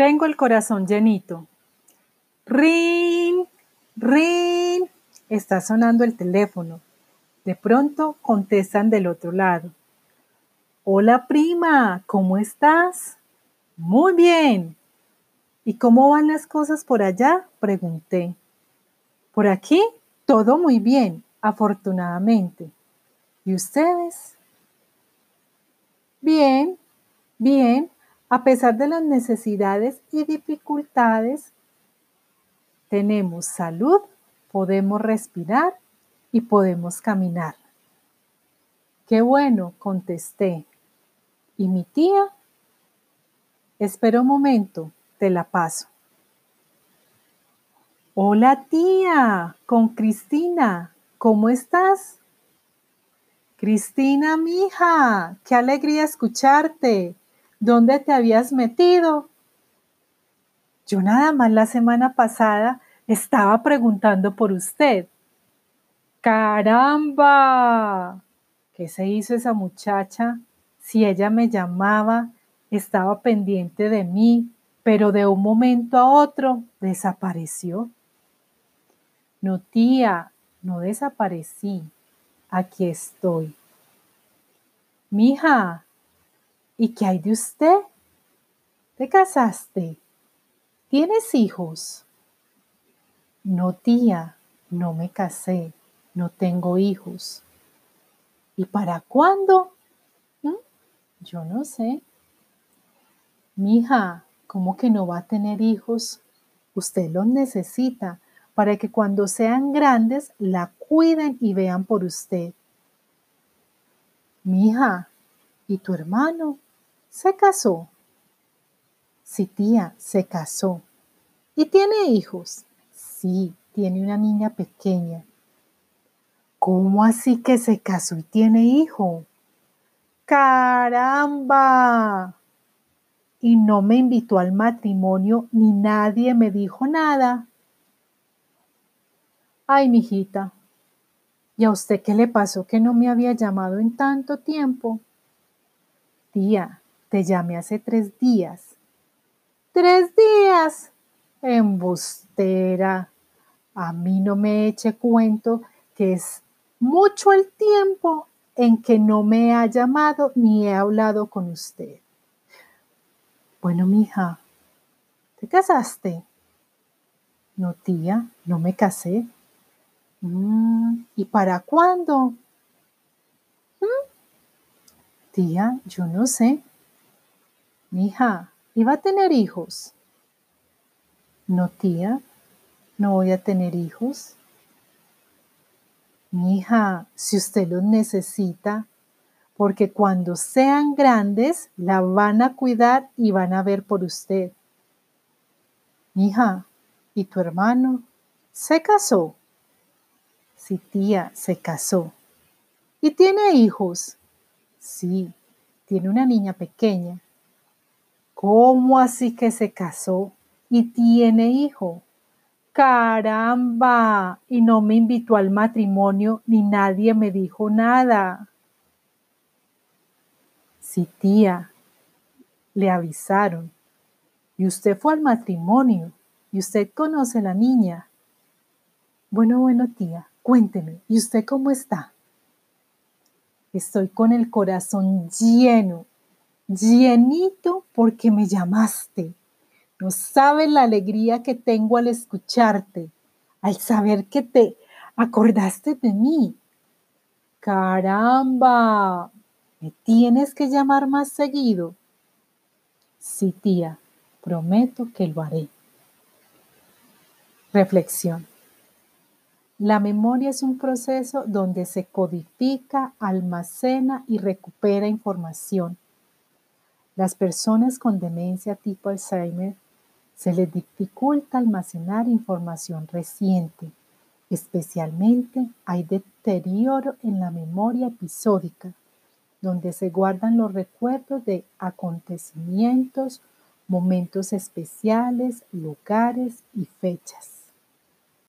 Tengo el corazón llenito. Rin, rin. Está sonando el teléfono. De pronto contestan del otro lado. Hola prima, ¿cómo estás? Muy bien. ¿Y cómo van las cosas por allá? Pregunté. Por aquí, todo muy bien, afortunadamente. ¿Y ustedes? Bien, bien, a pesar de las necesidades y dificultades, tenemos salud, podemos respirar y podemos caminar. Qué bueno, contesté. ¿Y mi tía? Espera un momento, te la paso. Hola tía, con Cristina, ¿cómo estás? Cristina, mija, qué alegría escucharte. ¿Dónde te habías metido? Yo nada más la semana pasada estaba preguntando por usted. ¡Caramba! ¿Qué se hizo esa muchacha? Si ella me llamaba, estaba pendiente de mí, pero de un momento a otro desapareció. No, tía, no desaparecí. Aquí estoy. Mija, ¿Y qué hay de usted? ¿Te casaste? ¿Tienes hijos? No, tía, no me casé, no tengo hijos. ¿Y para cuándo? ¿Mm? Yo no sé. Mija, ¿cómo que no va a tener hijos? Usted los necesita para que cuando sean grandes la cuiden y vean por usted. Mija, ¿y tu hermano? ¿Se casó? Sí, tía, se casó. ¿Y tiene hijos? Sí, tiene una niña pequeña. ¿Cómo así que se casó y tiene hijo? ¡Caramba! Y no me invitó al matrimonio ni nadie me dijo nada. Ay, mijita, ¿y a usted qué le pasó que no me había llamado en tanto tiempo? Tía, te llamé hace tres días. ¿Tres días? Embustera. A mí no me eche cuento que es mucho el tiempo en que no me ha llamado ni he hablado con usted. Bueno, mija, ¿te casaste? No, tía, no me casé. Mm, ¿Y para cuándo? ¿Mm? Tía, yo no sé. Mija, ¿iba a tener hijos? No, tía, no voy a tener hijos. Mija, si usted los necesita, porque cuando sean grandes la van a cuidar y van a ver por usted. Mija, ¿y tu hermano? ¿Se casó? Sí, tía, se casó. ¿Y tiene hijos? Sí, tiene una niña pequeña. ¿Cómo así que se casó y tiene hijo? Caramba, y no me invitó al matrimonio ni nadie me dijo nada. Sí, tía, le avisaron. Y usted fue al matrimonio y usted conoce a la niña. Bueno, bueno, tía, cuénteme, ¿y usted cómo está? Estoy con el corazón lleno llenito porque me llamaste. No sabes la alegría que tengo al escucharte, al saber que te acordaste de mí. Caramba, ¿me tienes que llamar más seguido? Sí, tía, prometo que lo haré. Reflexión. La memoria es un proceso donde se codifica, almacena y recupera información las personas con demencia tipo Alzheimer se les dificulta almacenar información reciente. Especialmente hay deterioro en la memoria episódica, donde se guardan los recuerdos de acontecimientos, momentos especiales, lugares y fechas.